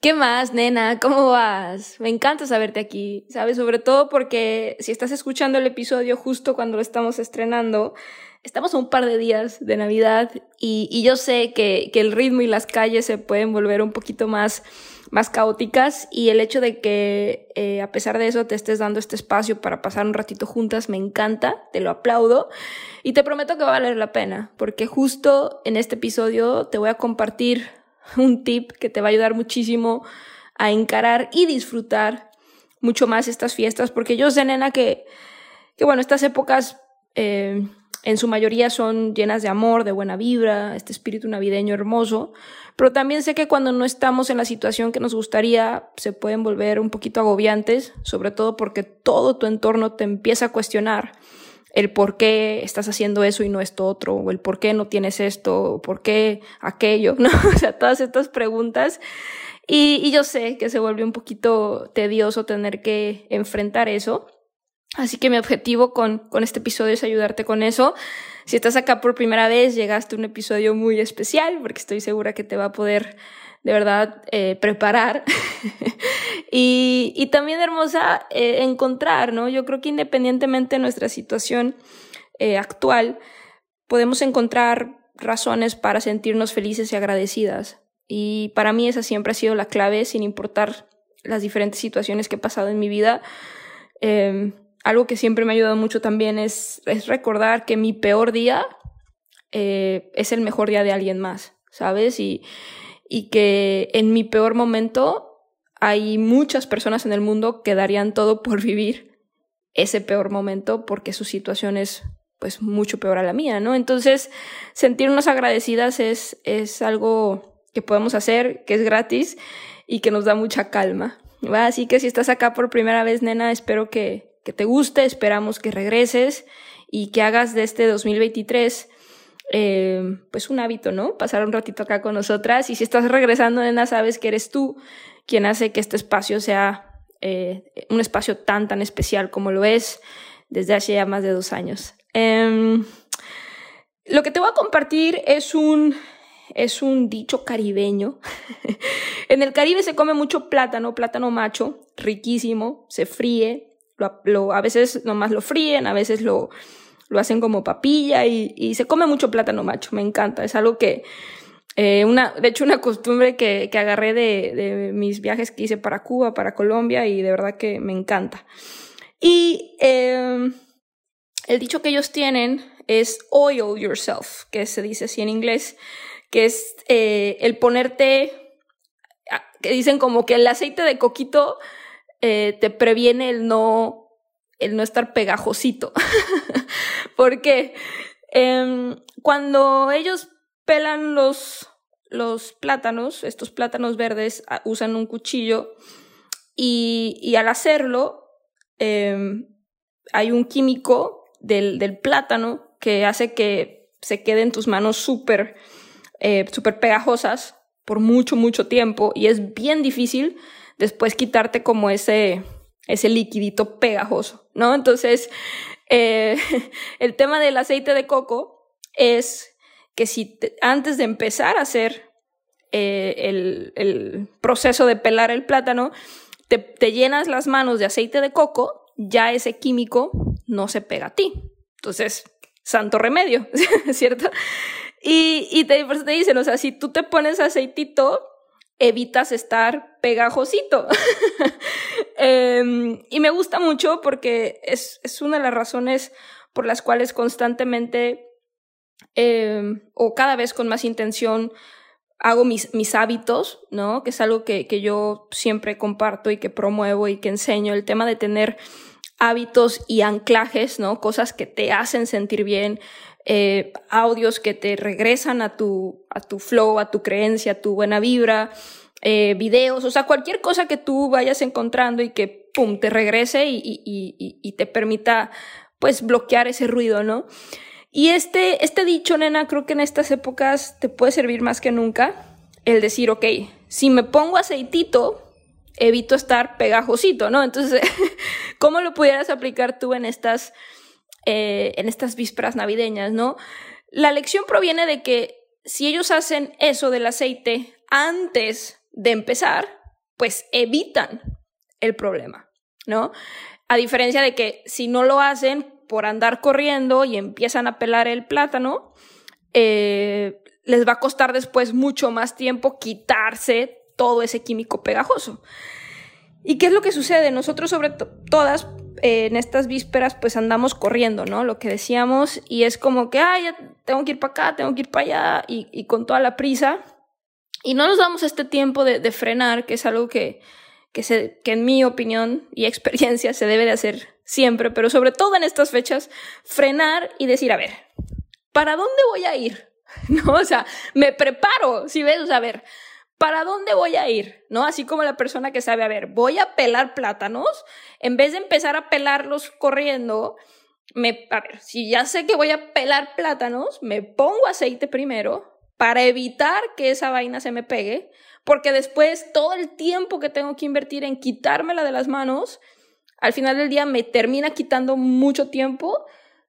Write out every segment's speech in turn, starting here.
¿Qué más, nena? ¿Cómo vas? Me encanta saberte aquí, ¿sabes? Sobre todo porque si estás escuchando el episodio justo cuando lo estamos estrenando, estamos a un par de días de Navidad y, yo sé que, el ritmo y las calles se pueden volver un poquito más, más caóticas y el hecho de que eh, a pesar de eso te estés dando este espacio para pasar un ratito juntas me encanta, te lo aplaudo y te prometo que va a valer la pena porque justo en este episodio te voy a compartir un tip que te va a ayudar muchísimo a encarar y disfrutar mucho más estas fiestas, porque yo sé, nena, que, que bueno, estas épocas eh, en su mayoría son llenas de amor, de buena vibra, este espíritu navideño hermoso, pero también sé que cuando no estamos en la situación que nos gustaría, se pueden volver un poquito agobiantes, sobre todo porque todo tu entorno te empieza a cuestionar el por qué estás haciendo eso y no esto otro, o el por qué no tienes esto, o por qué aquello, ¿no? O sea, todas estas preguntas. Y, y yo sé que se vuelve un poquito tedioso tener que enfrentar eso. Así que mi objetivo con, con este episodio es ayudarte con eso. Si estás acá por primera vez, llegaste a un episodio muy especial porque estoy segura que te va a poder de verdad eh, preparar y, y, también hermosa eh, encontrar, ¿no? Yo creo que independientemente de nuestra situación eh, actual, podemos encontrar razones para sentirnos felices y agradecidas. Y para mí esa siempre ha sido la clave, sin importar las diferentes situaciones que he pasado en mi vida. Em, algo que siempre me ha ayudado mucho también es, es recordar que mi peor día es el mejor día de alguien más, ¿sabes? Y, y que en mi peor momento hay muchas personas en el mundo que darían todo por vivir ese peor momento porque su situación es pues mucho peor a la mía, ¿no? Entonces, sentirnos agradecidas es, es algo que podemos hacer, que es gratis y que nos da mucha calma. Así que si estás acá por primera vez, nena, espero que, que te guste, esperamos que regreses y que hagas de este 2023 eh, pues un hábito, ¿no? Pasar un ratito acá con nosotras. Y si estás regresando, nena, sabes que eres tú quien hace que este espacio sea eh, un espacio tan, tan especial como lo es desde hace ya más de dos años. Em, lo que te voy a compartir es un, es un dicho caribeño. en el Caribe se come mucho plátano, plátano macho, riquísimo, se fríe, lo, a veces nomás lo fríen, a veces lo, lo hacen como papilla y, se come mucho plátano macho, me encanta, es algo que, eh, una, de hecho una costumbre que, que agarré de, de, mis viajes que hice para Cuba, para Colombia y de verdad que me encanta. Y em, el dicho que ellos tienen es oil yourself, que se dice así en inglés, que es eh, el ponerte, que dicen como que el aceite de coquito eh, te previene el no el no estar pegajosito. Porque em, cuando ellos pelan los, los plátanos, estos plátanos verdes, usan un cuchillo y, al hacerlo em, hay un químico del, del, plátano que hace que se queden tus manos súper eh, super pegajosas por mucho, mucho tiempo y es bien difícil después quitarte como ese, ese liquidito pegajoso, ¿no? Entonces, eh, el tema del aceite de coco es que si antes de empezar a hacer eh, el, proceso de pelar el plátano, te, llenas las manos de aceite de coco, ya ese químico no se pega a ti. Entonces, santo remedio, ¿cierto? Y, te, te dicen, o sea, si tú te pones aceitito, evitas estar pegajosito. Em, y me gusta mucho porque es, es una de las razones por las cuales constantemente em, o cada vez con más intención hago mis, mis hábitos, ¿no? Que es algo que, que yo siempre comparto y que promuevo y que enseño, el tema de tener hábitos y anclajes, ¿no? Cosas que te hacen sentir bien, eh, audios que te regresan a tu, a tu flow, a tu creencia, a tu buena vibra, eh, videos, o sea, cualquier cosa que tú vayas encontrando y que, pum, te regrese y, te permita, pues, bloquear ese ruido, ¿no? Y este, este dicho, nena, creo que en estas épocas te puede servir más que nunca el decir, ok, si me pongo aceitito, evito estar pegajosito, ¿no? Entonces, ¿cómo lo pudieras aplicar tú en estas, eh, en estas vísperas navideñas, ¿no? La lección proviene de que si ellos hacen eso del aceite antes de empezar, pues evitan el problema, ¿no? A diferencia de que si no lo hacen, por andar corriendo y empiezan a pelar el plátano, eh, les va a costar después mucho más tiempo quitarse todo ese químico pegajoso. ¿Y qué es lo que sucede? Nosotros sobre todas en estas vísperas pues andamos corriendo, ¿no? Lo que decíamos y es como que, ay, tengo que ir para acá, tengo que ir para allá y, con toda la prisa. Y no nos damos este tiempo de frenar, que es algo que, que, se, que en mi opinión y experiencia se debe de hacer siempre, pero sobre todo en estas fechas, frenar y decir, a ver, ¿para dónde voy a ir? ¿No? O sea, me preparo, si ves, o sea, a ver, ¿para dónde voy a ir? ¿No? Así como la persona que sabe, a ver, voy a pelar plátanos, en vez de empezar a pelarlos corriendo, me, a ver, si ya sé que voy a pelar plátanos, me pongo aceite primero para evitar que esa vaina se me pegue, porque después todo el tiempo que tengo que invertir en quitármela de las manos, al final del día me termina quitando mucho tiempo,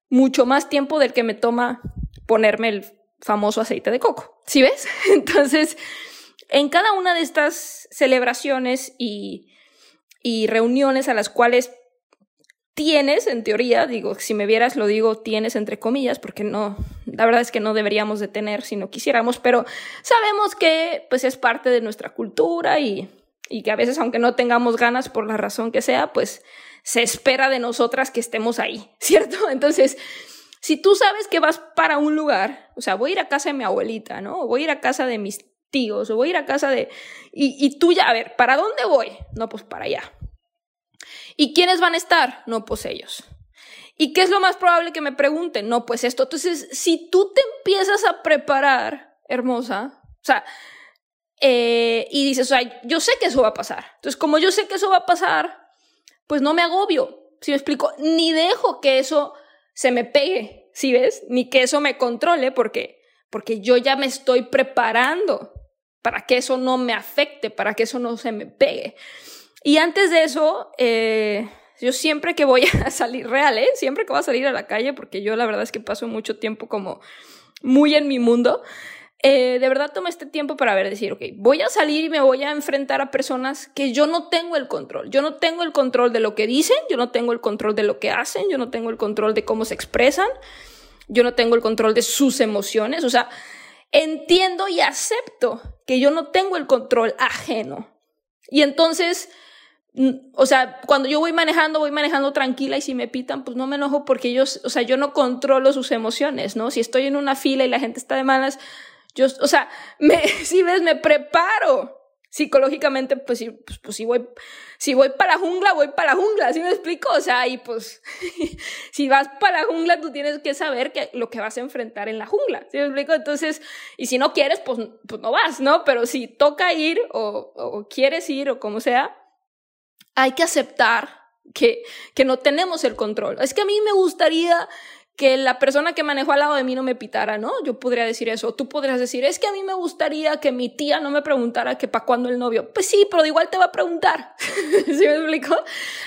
mucho más tiempo del que me toma ponerme el famoso aceite de coco. ¿Sí ves? Entonces, en cada una de estas celebraciones y, reuniones a las cuales tienes, en teoría, digo, si me vieras lo digo tienes entre comillas, porque no, la verdad es que no deberíamos de tener si no quisiéramos, pero sabemos que pues es parte de nuestra cultura y, que a veces aunque no tengamos ganas por la razón que sea, pues se espera de nosotras que estemos ahí, ¿cierto? Entonces, si tú sabes que vas para un lugar, o sea, voy a ir a casa de mi abuelita, ¿no? Voy a ir a casa de mis tíos, o voy a ir a casa de... Y, tú ya, a ver, ¿para dónde voy? No, pues para allá. ¿Y quiénes van a estar? No, pues ellos. ¿Y qué es lo más probable que me pregunten? No, pues esto. Entonces, si tú te empiezas a preparar, hermosa, o sea, eh, y dices, o sea, yo sé que eso va a pasar. Entonces, como yo sé que eso va a pasar, pues no me agobio, si me explico, ni dejo que eso se me pegue, ¿sí ves? Ni que eso me controle, porque, porque yo ya me estoy preparando para que eso no me afecte, para que eso no se me pegue. Y antes de eso, eh, yo siempre que voy a salir real, ¿eh? Siempre que voy a salir a la calle, porque yo la verdad es que paso mucho tiempo como muy en mi mundo, eh, de verdad tomé este tiempo para ver, decir, ok, voy a salir y me voy a enfrentar a personas que yo no tengo el control. Yo no tengo el control de lo que dicen, yo no tengo el control de lo que hacen, yo no tengo el control de cómo se expresan, yo no tengo el control de sus emociones. O sea, entiendo y acepto que yo no tengo el control ajeno. Y entonces o sea, cuando yo voy manejando, voy manejando tranquila y si me pitan, pues no me enojo porque yo, o sea, yo no controlo sus emociones, ¿no? Si estoy en una fila y la gente está de malas, yo, o sea, me, si ves, me preparo psicológicamente, pues, si, pues, pues, si voy, si voy para la jungla, voy para la jungla, ¿sí me explico? O sea, y pues, si vas para la jungla, tú tienes que saber que lo que vas a enfrentar en la jungla, ¿sí me explico? Entonces, y si no quieres, pues, pues no vas, ¿no? Pero si toca ir o, o quieres ir o como sea, hay que aceptar que, que no tenemos el control. Es que a mí me gustaría que la persona que manejó al lado de mí no me pitara, ¿no? Yo podría decir eso. Tú podrías decir, es que a mí me gustaría que mi tía no me preguntara que para cuándo el novio. Pues sí, pero igual te va a preguntar. ¿Sí me explico?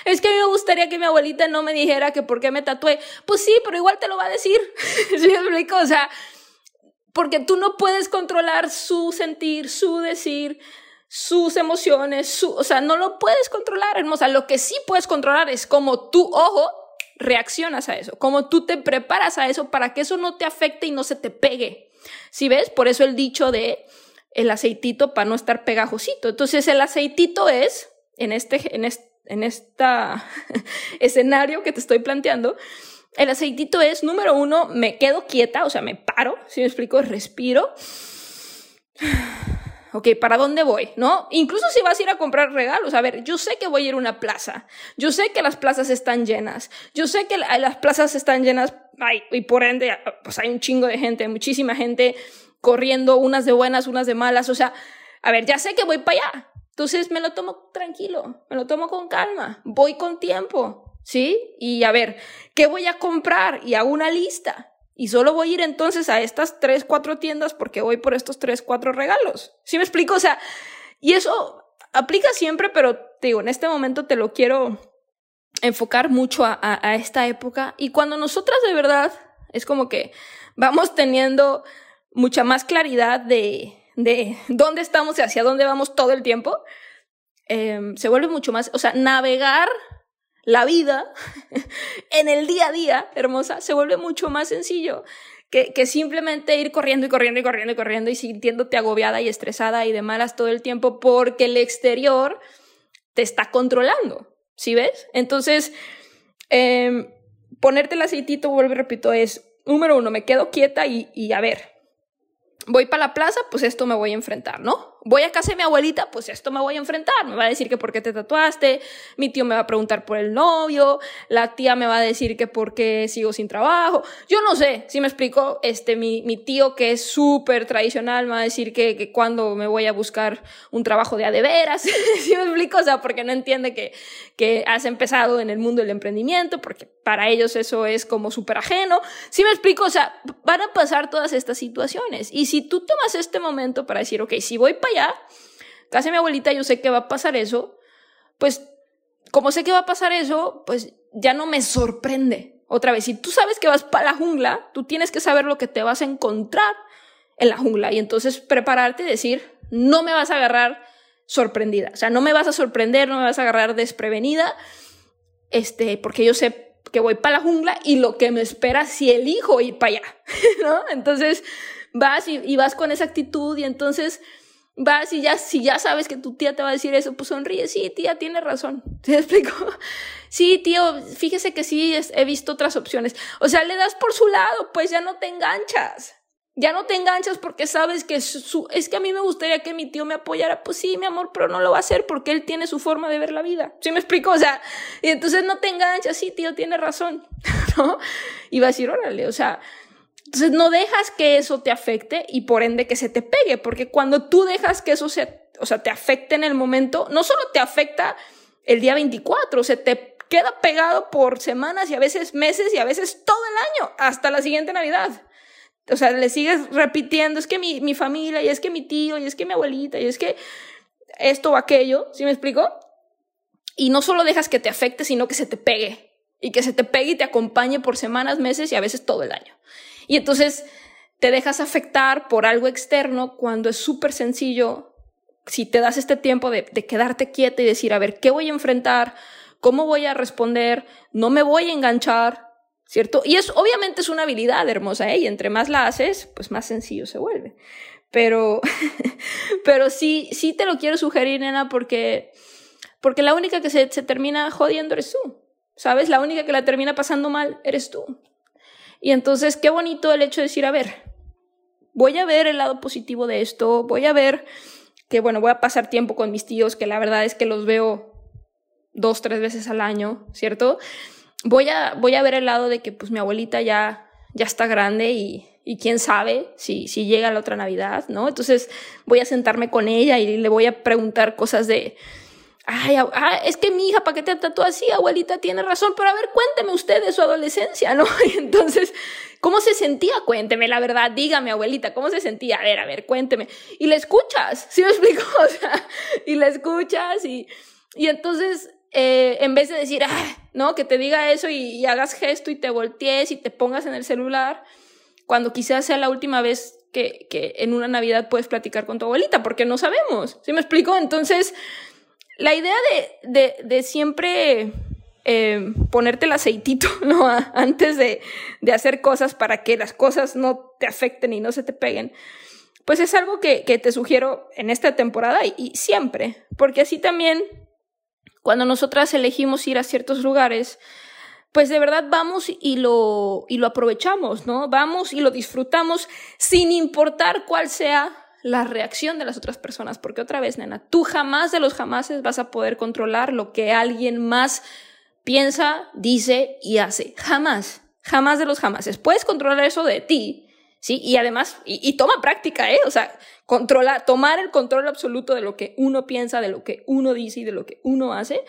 Es que a mí me gustaría que mi abuelita no me dijera que por qué me tatué. Pues sí, pero igual te lo va a decir. ¿Sí me explico? O sea, porque tú no puedes controlar su sentir, su decir, sus emociones, su, o sea, no lo puedes controlar, hermosa. Lo que sí puedes controlar es cómo tu ojo reaccionas a eso, cómo tú te preparas a eso para que eso no te afecte y no se te pegue. Si ves? Por eso el dicho de el aceitito para no estar pegajosito. Entonces el aceitito es, en este, en en escenario que te estoy planteando, El aceitito es, número uno, me quedo quieta, o sea, me paro, si me explico, respiro. Ok, ¿para dónde voy? ¿No? Incluso si vas a ir a comprar regalos, a ver, yo sé que voy a ir a una plaza, yo sé que las plazas están llenas, yo sé que las plazas están llenas, ay, y por ende, pues hay un chingo de gente, muchísima gente corriendo, unas de buenas, unas de malas, o sea, a ver, ya sé que voy para allá, entonces me lo tomo tranquilo, me lo tomo con calma, voy con tiempo, ¿sí? Y a ver, ¿qué voy a comprar? Y hago una lista. Y solo voy a ir entonces a estas tres, cuatro tiendas porque voy por estos tres, cuatro regalos. ¿Sí me explico? O sea, y eso aplica siempre, pero te digo, en este momento te lo quiero enfocar mucho a, esta época. Y cuando nosotras de verdad es como que vamos teniendo mucha más claridad de, de dónde estamos y hacia dónde vamos todo el tiempo, eh, se vuelve mucho más, o sea, navegar la vida en el día a día, hermosa, se vuelve mucho más sencillo que, que, simplemente ir corriendo y corriendo y corriendo y corriendo y sintiéndote agobiada y estresada y de malas todo el tiempo porque el exterior te está controlando, ¿sí ves? Entonces, eh, ponerte el aceitito, vuelvo y repito, es, número uno, me quedo quieta y, y a ver, voy para la plaza, pues esto me voy a enfrentar, ¿no? Voy a casa de mi abuelita, pues esto me voy a enfrentar. Me va a decir que por qué te tatuaste, mi tío me va a preguntar por el novio, la tía me va a decir que por qué sigo sin trabajo. Yo no sé, si me explico, este, mi, mi tío que es súper tradicional me va a decir que, que cuando me voy a buscar un trabajo de a de veras, si me explico, o sea, porque no entiende que, que has empezado en el mundo del emprendimiento, porque para ellos eso es como súper ajeno. Si me explico, o sea, van a pasar todas estas situaciones. Y si tú tomas este momento para decir, ok, si voy para allá, casi mi abuelita, yo sé que va a pasar eso, pues como sé que va a pasar eso, pues ya no me sorprende. Otra vez, si tú sabes que vas para la jungla, tú tienes que saber lo que te vas a encontrar en la jungla y entonces prepararte y decir, no me vas a agarrar sorprendida, o sea, no me vas a sorprender, no me vas a agarrar desprevenida, este, porque yo sé que voy para la jungla y lo que me espera si elijo ir para allá, ¿no? Entonces vas y vas con esa actitud y entonces vas y ya, si ya sabes que tu tía te va a decir eso, pues sonríe, sí, tía, tiene razón. ¿Te explico? Sí, tío, fíjese que sí, he visto otras opciones. O sea, le das por su lado, pues ya no te enganchas. Ya no te enganchas porque sabes que su, es que a mí me gustaría que mi tío me apoyara. Pues sí, mi amor, pero no lo va a hacer porque él tiene su forma de ver la vida. ¿Sí me explico? O sea, y entonces no te enganchas, sí, tío, tiene razón. ¿No? Y va a decir, órale, o sea, entonces no dejas que eso te afecte y por ende que se te pegue, porque cuando tú dejas que eso se, o sea, te afecte en el momento, no solo te afecta el día 24, se te queda pegado por semanas y a veces meses y a veces todo el año, hasta la siguiente Navidad. O sea, le sigues repitiendo, es que mi, mi familia, y es que mi tío, y es que mi abuelita, y es que esto o aquello, ¿sí me explico? Y no solo dejas que te afecte, sino que se te pegue. Y que se te pegue y te acompañe por semanas, meses y a veces todo el año. Y entonces te dejas afectar por algo externo cuando es súper sencillo, si te das este tiempo de, quedarte quieta y decir, a ver, ¿qué voy a enfrentar? ¿Cómo voy a responder? No me voy a enganchar, ¿cierto? Y es obviamente es una habilidad hermosa, ¿eh? Y entre más la haces, pues más sencillo se vuelve. Pero, pero sí, sí te lo quiero sugerir, nena, porque, porque la única que se, se termina jodiendo eres tú. ¿Sabes? La única que la termina pasando mal eres tú. Y entonces, qué bonito el hecho de decir, a ver, voy a ver el lado positivo de esto, voy a ver que, bueno, voy a pasar tiempo con mis tíos, que la verdad es que los veo dos, tres veces al año, ¿cierto? Voy a, voy a ver el lado de que, pues, mi abuelita ya, ya está grande y, quién sabe si, si llega la otra Navidad, ¿no? Entonces voy a sentarme con ella y le voy a preguntar cosas de, Ay, ah, es que mi hija, ¿para qué te tatuó así? Abuelita tiene razón, pero a ver, cuénteme usted de su adolescencia, ¿no? Y entonces, ¿cómo se sentía? Cuénteme la verdad, dígame, abuelita, ¿cómo se sentía? A ver, a ver, cuénteme. Y le escuchas, ¿sí me explico? O sea, y le escuchas y, y entonces, eh, en vez de decir, ah, no, que te diga eso y, y hagas gesto y te voltees y te pongas en el celular, cuando quizás sea la última vez que, que en una Navidad puedes platicar con tu abuelita, porque no sabemos, ¿sí me explico? Entonces, la idea de, de, siempre eh, ponerte el aceitito, ¿no? Antes de, de, hacer cosas para que las cosas no te afecten y no se te peguen, pues es algo que, que te sugiero en esta temporada y, y, siempre, porque así también, cuando nosotras elegimos ir a ciertos lugares, pues de verdad vamos y lo, y lo aprovechamos, ¿no? Vamos y lo disfrutamos sin importar cuál sea la reacción de las otras personas, porque otra vez, nena, tú jamás de los jamases vas a poder controlar lo que alguien más piensa, dice y hace. Jamás, jamás de los jamases. Puedes controlar eso de ti, ¿sí? Y además, y, toma práctica, ¿eh? O sea, controlar, tomar el control absoluto de lo que uno piensa, de lo que uno dice y de lo que uno hace.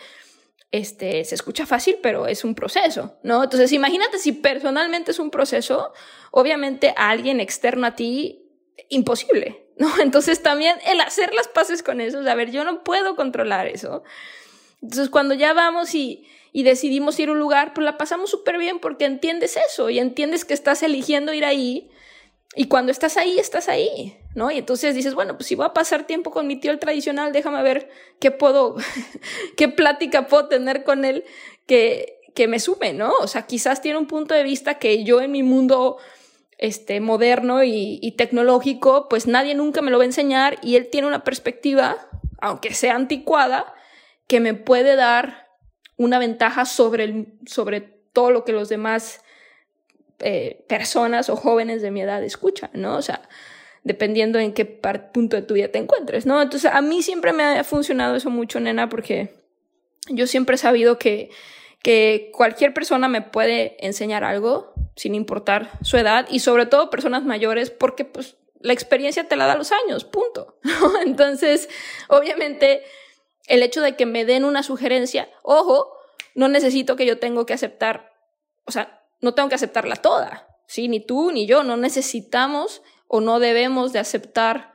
Este, se escucha fácil, pero es un proceso, ¿no? Entonces, imagínate si personalmente es un proceso, obviamente a alguien externo a ti, imposible, ¿no? Entonces también el hacer las paces con eso, a ver, yo no puedo controlar eso. Entonces, cuando ya vamos y, y decidimos ir a un lugar, pues la pasamos súper bien porque entiendes eso y entiendes que estás eligiendo ir ahí y cuando estás ahí, estás ahí, ¿no? Y entonces dices, bueno, pues si voy a pasar tiempo con mi tío el tradicional, déjame ver qué puedo, qué plática puedo tener con él que, que me sume, ¿no? O sea, quizás tiene un punto de vista que yo en mi mundo este, moderno y, tecnológico, pues nadie nunca me lo va a enseñar y él tiene una perspectiva, aunque sea anticuada, que me puede dar una ventaja sobre, el, sobre todo lo que los demás eh, personas o jóvenes de mi edad escuchan, ¿no? O sea, dependiendo en qué punto de tu vida te encuentres, ¿no? Entonces, a mí siempre me ha funcionado eso mucho, nena, porque yo siempre he sabido que, que cualquier persona me puede enseñar algo, sin importar su edad, y sobre todo personas mayores, porque pues la experiencia te la da los años, punto. Entonces, obviamente, el hecho de que me den una sugerencia, ojo, no necesito que yo tengo que aceptar, o sea, no tengo que aceptarla toda, ¿sí? Ni tú ni yo, no necesitamos o no debemos de aceptar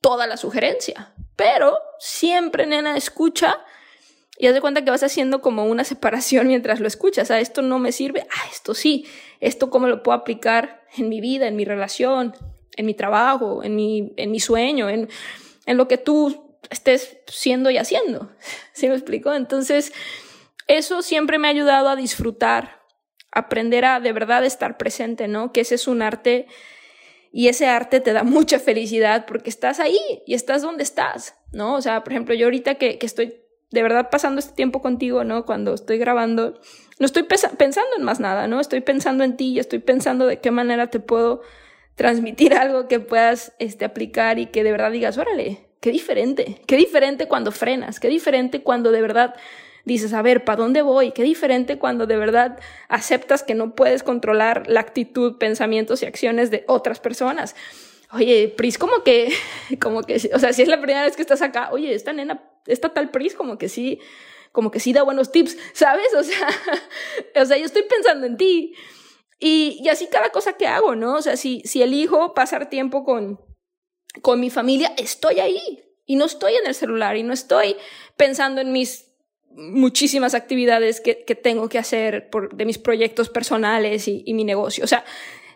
toda la sugerencia. Pero siempre, nena, escucha y haz de cuenta que vas haciendo como una separación mientras lo escuchas. Ah, esto no me sirve, ah, esto sí, esto cómo lo puedo aplicar en mi vida, en mi relación, en mi trabajo, en mi, en mi sueño, en, en lo que tú estés siendo y haciendo. ¿Sí me explico? Entonces, eso siempre me ha ayudado a disfrutar aprender a de verdad estar presente, ¿no? Que ese es un arte y ese arte te da mucha felicidad porque estás ahí y estás donde estás, ¿no? O sea, por ejemplo, yo ahorita que, que estoy de verdad pasando este tiempo contigo, ¿no? Cuando estoy grabando, no estoy pensando en más nada, ¿no? Estoy pensando en ti y estoy pensando de qué manera te puedo transmitir algo que puedas este, aplicar y que de verdad digas, órale, qué diferente, qué diferente cuando frenas, qué diferente cuando de verdad dices, a ver, ¿para dónde voy? Qué diferente cuando de verdad aceptas que no puedes controlar la actitud, pensamientos y acciones de otras personas. Oye, Pris, como que, como que, o sea, si es la primera vez que estás acá, oye, esta nena, esta tal Pris, como que sí, como que sí da buenos tips, ¿sabes? O sea, o sea, yo estoy pensando en ti. Y, y así cada cosa que hago, ¿no? O sea, si, si elijo pasar tiempo con, con mi familia, estoy ahí. Y no estoy en el celular y no estoy pensando en mis muchísimas actividades que, tengo que hacer por, de mis proyectos personales y, mi negocio. O sea,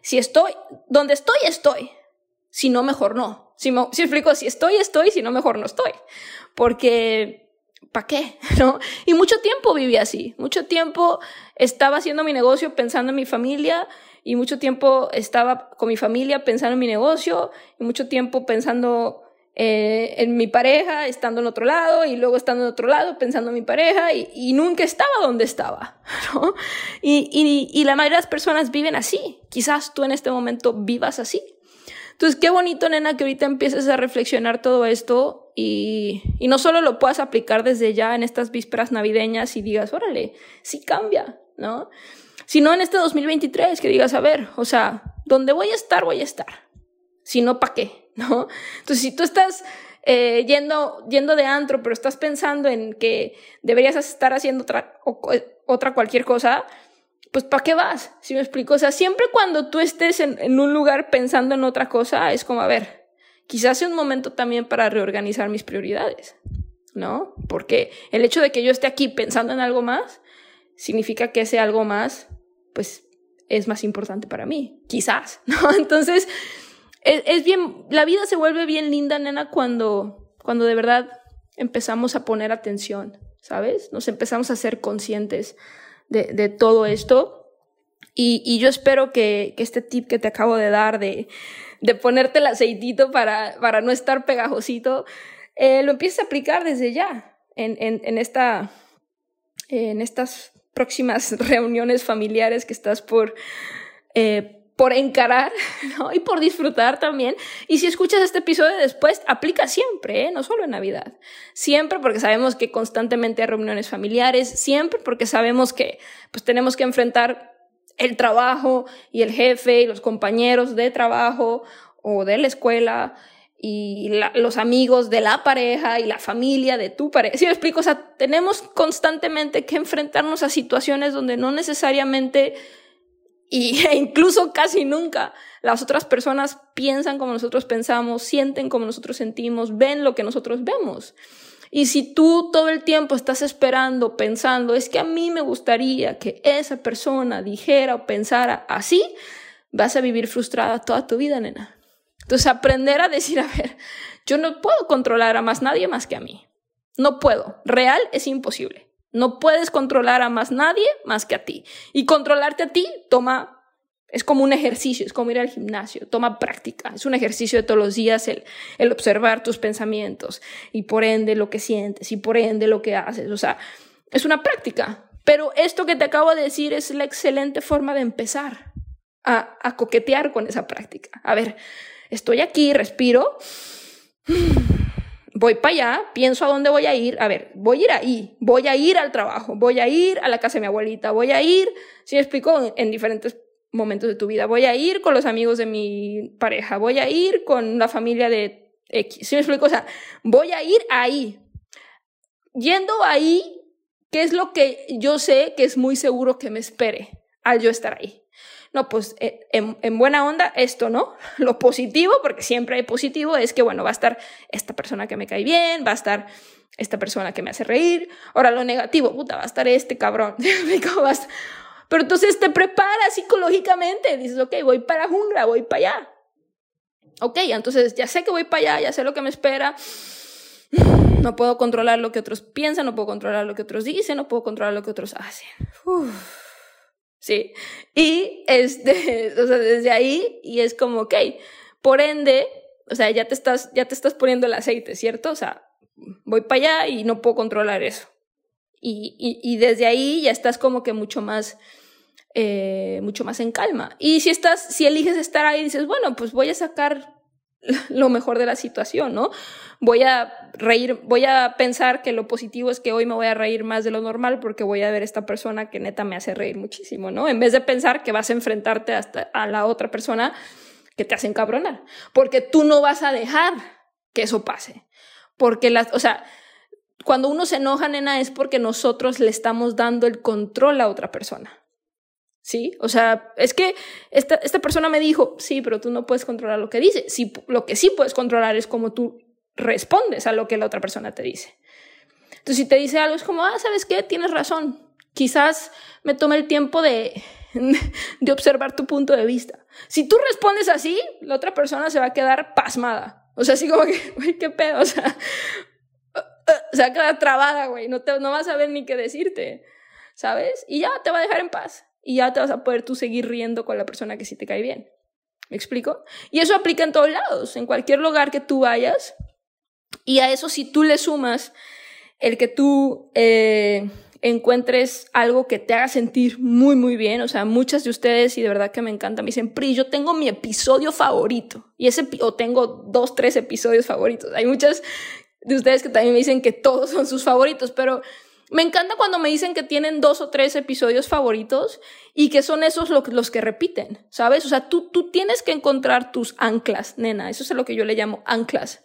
si estoy, donde estoy, estoy. Si no, mejor no. Si, me, si explico, si estoy, estoy, si no, mejor no estoy. Porque, ¿para qué? ¿No? Y mucho tiempo viví así. Mucho tiempo estaba haciendo mi negocio pensando en mi familia y mucho tiempo estaba con mi familia pensando en mi negocio y mucho tiempo pensando eh, en mi pareja, estando en otro lado y luego estando en otro lado, pensando en mi pareja y, nunca estaba donde estaba. ¿no? Y, y, y, la mayoría de las personas viven así. Quizás tú en este momento vivas así. Entonces, qué bonito, nena, que ahorita empieces a reflexionar todo esto y, y no solo lo puedas aplicar desde ya en estas vísperas navideñas y digas, órale, sí cambia, ¿no? Sino en este 2023 que digas, a ver, o sea, donde voy a estar, voy a estar. Si no, ¿para qué? ¿no? Entonces, si tú estás eh, yendo, yendo de antro, pero estás pensando en que deberías estar haciendo otra, otra cualquier cosa, pues ¿para qué vas? Si me explico, o sea, siempre cuando tú estés en, en, un lugar pensando en otra cosa, es como, a ver, quizás sea un momento también para reorganizar mis prioridades, ¿no? Porque el hecho de que yo esté aquí pensando en algo más, significa que ese algo más, pues, es más importante para mí, quizás, ¿no? Entonces, es, bien, la vida se vuelve bien linda, nena, cuando, cuando de verdad empezamos a poner atención, ¿sabes? Nos empezamos a ser conscientes de, de todo esto. Y, y yo espero que, que, este tip que te acabo de dar de, de ponerte el aceitito para, para no estar pegajosito, eh, lo empieces a aplicar desde ya en, en, esta, en estas próximas reuniones familiares que estás por, eh, por encarar ¿no? y por disfrutar también. Y si escuchas este episodio después, aplica siempre, ¿eh? no solo en Navidad. Siempre porque sabemos que constantemente hay reuniones familiares, siempre porque sabemos que pues, tenemos que enfrentar el trabajo y el jefe y los compañeros de trabajo o de la escuela y los amigos de la pareja y la familia de tu pareja. Si me explico, o sea, tenemos constantemente que enfrentarnos a situaciones donde no necesariamente y, e incluso casi nunca las otras personas piensan como nosotros pensamos, sienten como nosotros sentimos, ven lo que nosotros vemos. Y si tú todo el tiempo estás esperando, pensando, es que a mí me gustaría que esa persona dijera o pensara así, vas a vivir frustrada toda tu vida, nena. Entonces, aprender a decir, a ver, yo no puedo controlar a más nadie más que a mí. No puedo. Real es imposible. No puedes controlar a más nadie más que a ti. Y controlarte a ti toma, es como un ejercicio, es como ir al gimnasio, toma práctica. Es un ejercicio de todos los días el, el observar tus pensamientos y por ende lo que sientes y por ende lo que haces. O sea, es una práctica. Pero esto que te acabo de decir es la excelente forma de empezar a, a coquetear con esa práctica. A ver, Estoy aquí, respiro, voy para allá, pienso a dónde voy a ir. A ver, voy a ir ahí, voy a ir al trabajo, voy a ir a la casa de mi abuelita, voy a ir, si me explico, en diferentes momentos de tu vida. Voy a ir con los amigos de mi pareja, voy a ir con la familia de X. Si me explico, o sea, voy a ir ahí. Yendo ahí, ¿qué es lo que yo sé que es muy seguro que me espere al yo estar ahí? No, pues eh, en, buena onda esto, ¿no? Lo positivo, porque siempre hay positivo, es que, bueno, va a estar esta persona que me cae bien, va a estar esta persona que me hace reír. Ahora lo negativo, puta, va a estar este cabrón. Pero entonces te preparas psicológicamente, dices, ok, voy para jungla, voy para allá. Ok, entonces ya sé que voy para allá, ya sé lo que me espera. No puedo controlar lo que otros piensan, no puedo controlar lo que otros dicen, no puedo controlar lo que otros hacen. Uf. Sí. Y este, o sea, desde ahí, y es como, ok, por ende, o sea, ya te estás, ya te estás poniendo el aceite, ¿cierto? O sea, voy para allá y no puedo controlar eso. Y, y, desde ahí ya estás como que mucho más, eh, mucho más en calma. Y si estás, si eliges estar ahí, dices, bueno, pues voy a sacar lo mejor de la situación, ¿no? Voy a reír, voy a pensar que lo positivo es que hoy me voy a reír más de lo normal porque voy a ver esta persona que neta me hace reír muchísimo, ¿no? En vez de pensar que vas a enfrentarte hasta a la otra persona que te hace encabronar, porque tú no vas a dejar que eso pase. Porque las, o sea, cuando uno se enoja, nena, es porque nosotros le estamos dando el control a otra persona. ¿Sí? O sea, es que esta, esta persona me dijo, sí, pero tú no puedes controlar lo que dice. Sí, lo que sí puedes controlar es cómo tú respondes a lo que la otra persona te dice. Entonces, si te dice algo, es como, ah, ¿sabes qué? Tienes razón. Quizás me tome el tiempo de, de observar tu punto de vista. Si tú respondes así, la otra persona se va a quedar pasmada. O sea, así como que, güey, qué pedo, o sea, se va a quedar trabada, güey, no, te, no vas a saber ni qué decirte, ¿sabes? Y ya te va a dejar en paz y ya te vas a poder tú seguir riendo con la persona que sí te cae bien. ¿Me explico? Y eso aplica en todos lados, en cualquier lugar que tú vayas. Y a eso si tú le sumas el que tú eh, encuentres algo que te haga sentir muy, muy bien. O sea, muchas de ustedes, y de verdad que me encanta, me dicen, Pri, yo tengo mi episodio favorito. Y ese, o tengo dos, tres episodios favoritos. Hay muchas de ustedes que también me dicen que todos son sus favoritos, pero me encanta cuando me dicen que tienen dos o tres episodios favoritos y que son esos los que repiten, ¿sabes? O sea, tú, tú tienes que encontrar tus anclas, nena. Eso es lo que yo le llamo anclas.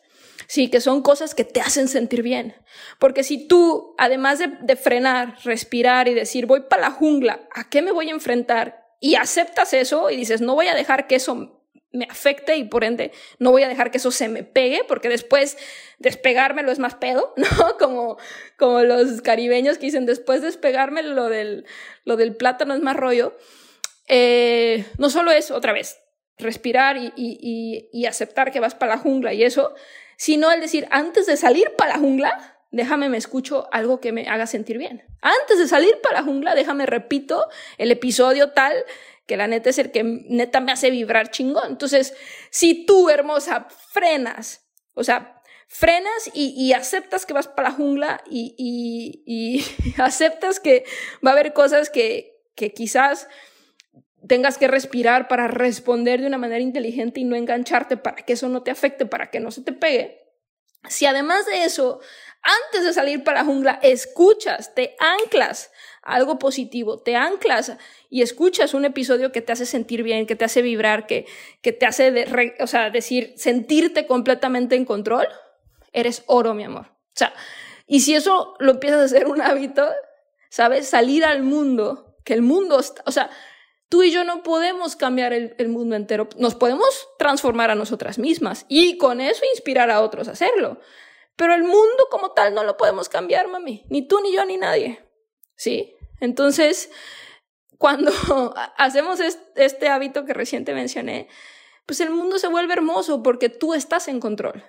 Sí, que son cosas que te hacen sentir bien. Porque si tú, además de, de frenar, respirar y decir, voy para la jungla, ¿a qué me voy a enfrentar? Y aceptas eso y dices, no voy a dejar que eso me afecte y por ende no voy a dejar que eso se me pegue porque después despegármelo es más pedo, ¿no? Como, como los caribeños que dicen después despegarme lo del, lo del plátano es más rollo. Eh, no solo es otra vez respirar y, y, y, aceptar que vas para la jungla y eso, sino el decir antes de salir para la jungla, déjame me escucho algo que me haga sentir bien. Antes de salir para la jungla, déjame repito el episodio tal que la neta es el que neta me hace vibrar chingón. Entonces, si tú, hermosa, frenas, o sea, frenas y, aceptas que vas para la jungla y, aceptas que va a haber cosas que, que quizás tengas que respirar para responder de una manera inteligente y no engancharte para que eso no te afecte, para que no se te pegue. Si además de eso, antes de salir para la jungla, escuchas, te anclas algo positivo, te anclas y escuchas un episodio que te hace sentir bien, que te hace vibrar, que, que te hace, o sea, decir, sentirte completamente en control, eres oro, mi amor. O sea, y si eso lo empiezas a hacer un hábito, ¿sabes? Salir al mundo, que el mundo, o sea, Tú y yo no podemos cambiar el, mundo entero, nos podemos transformar a nosotras mismas y con eso inspirar a otros a hacerlo. Pero el mundo como tal no lo podemos cambiar, mami, ni tú, ni yo, ni nadie. ¿Sí? Entonces, cuando hacemos este hábito que reciente mencioné, pues el mundo se vuelve hermoso porque tú estás en control.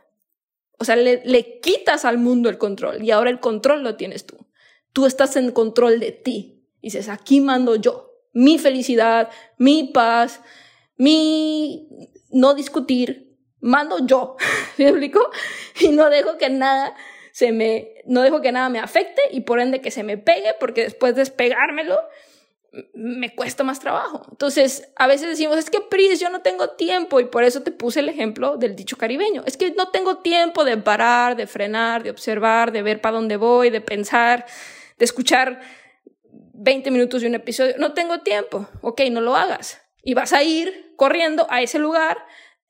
O sea, le, quitas al mundo el control y ahora el control lo tienes tú. Tú estás en control de ti. dices, aquí mando yo mi felicidad, mi paz, mi no discutir, mando yo, ¿me explico? Y no dejo que nada se me, no dejo que nada me afecte y por ende que se me pegue, porque después de despegármelo, me cuesta más trabajo. Entonces, a veces decimos, es que Pris, yo no tengo tiempo y por eso te puse el ejemplo del dicho caribeño. Es que no tengo tiempo de parar, de frenar, de observar, de ver para dónde voy, de pensar, de escuchar 20 minutos de un episodio, no tengo tiempo, ok, no lo hagas. Y vas a ir corriendo a ese lugar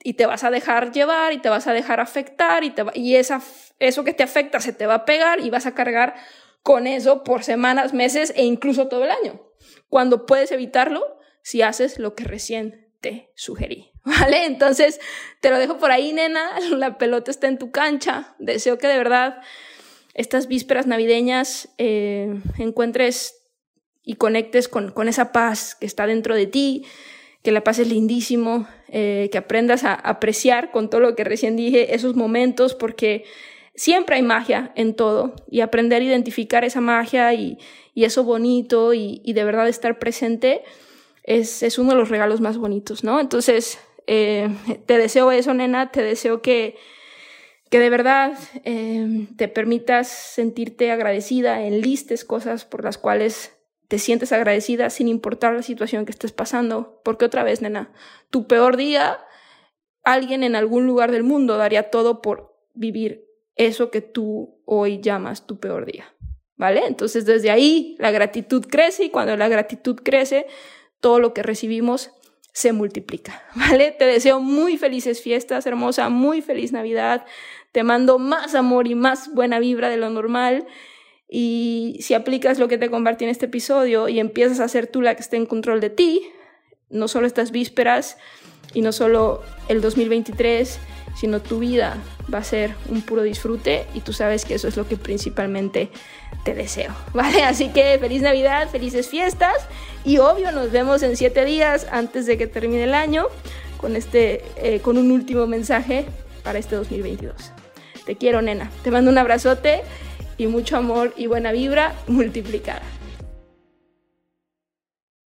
y te vas a dejar llevar y te vas a dejar afectar y, te y esa, eso que te afecta se te va a pegar y vas a cargar con eso por semanas, meses e incluso todo el año. Cuando puedes evitarlo si haces lo que recién te sugerí. ¿Vale? Entonces, te lo dejo por ahí, nena. La pelota está en tu cancha. Deseo que de verdad estas vísperas navideñas eh, encuentres y conectes con, con esa paz que está dentro de ti, que la paz es lindísimo, eh, que aprendas a apreciar con todo lo que recién dije esos momentos, porque siempre hay magia en todo y aprender a identificar esa magia y, y eso bonito y, y, de verdad estar presente es, es, uno de los regalos más bonitos, ¿no? Entonces, eh, te deseo eso, nena, te deseo que, que de verdad eh, te permitas sentirte agradecida, enlistes cosas por las cuales te sientes agradecida sin importar la situación que estés pasando, porque otra vez, nena, tu peor día, alguien en algún lugar del mundo daría todo por vivir eso que tú hoy llamas tu peor día. ¿Vale? Entonces desde ahí la gratitud crece y cuando la gratitud crece, todo lo que recibimos se multiplica, ¿vale? Te deseo muy felices fiestas, hermosa, muy feliz Navidad. Te mando más amor y más buena vibra de lo normal y si aplicas lo que te compartí en este episodio y empiezas a ser tú la que esté en control de ti, no solo estas vísperas y no solo el 2023, sino tu vida va a ser un puro disfrute y tú sabes que eso es lo que principalmente te deseo, ¿vale? Así que feliz Navidad, felices fiestas y obvio nos vemos en siete días antes de que termine el año con, este, eh, con un último mensaje para este 2022. Te quiero, nena. Te mando un abrazote y mucho amor y buena vibra multiplicada.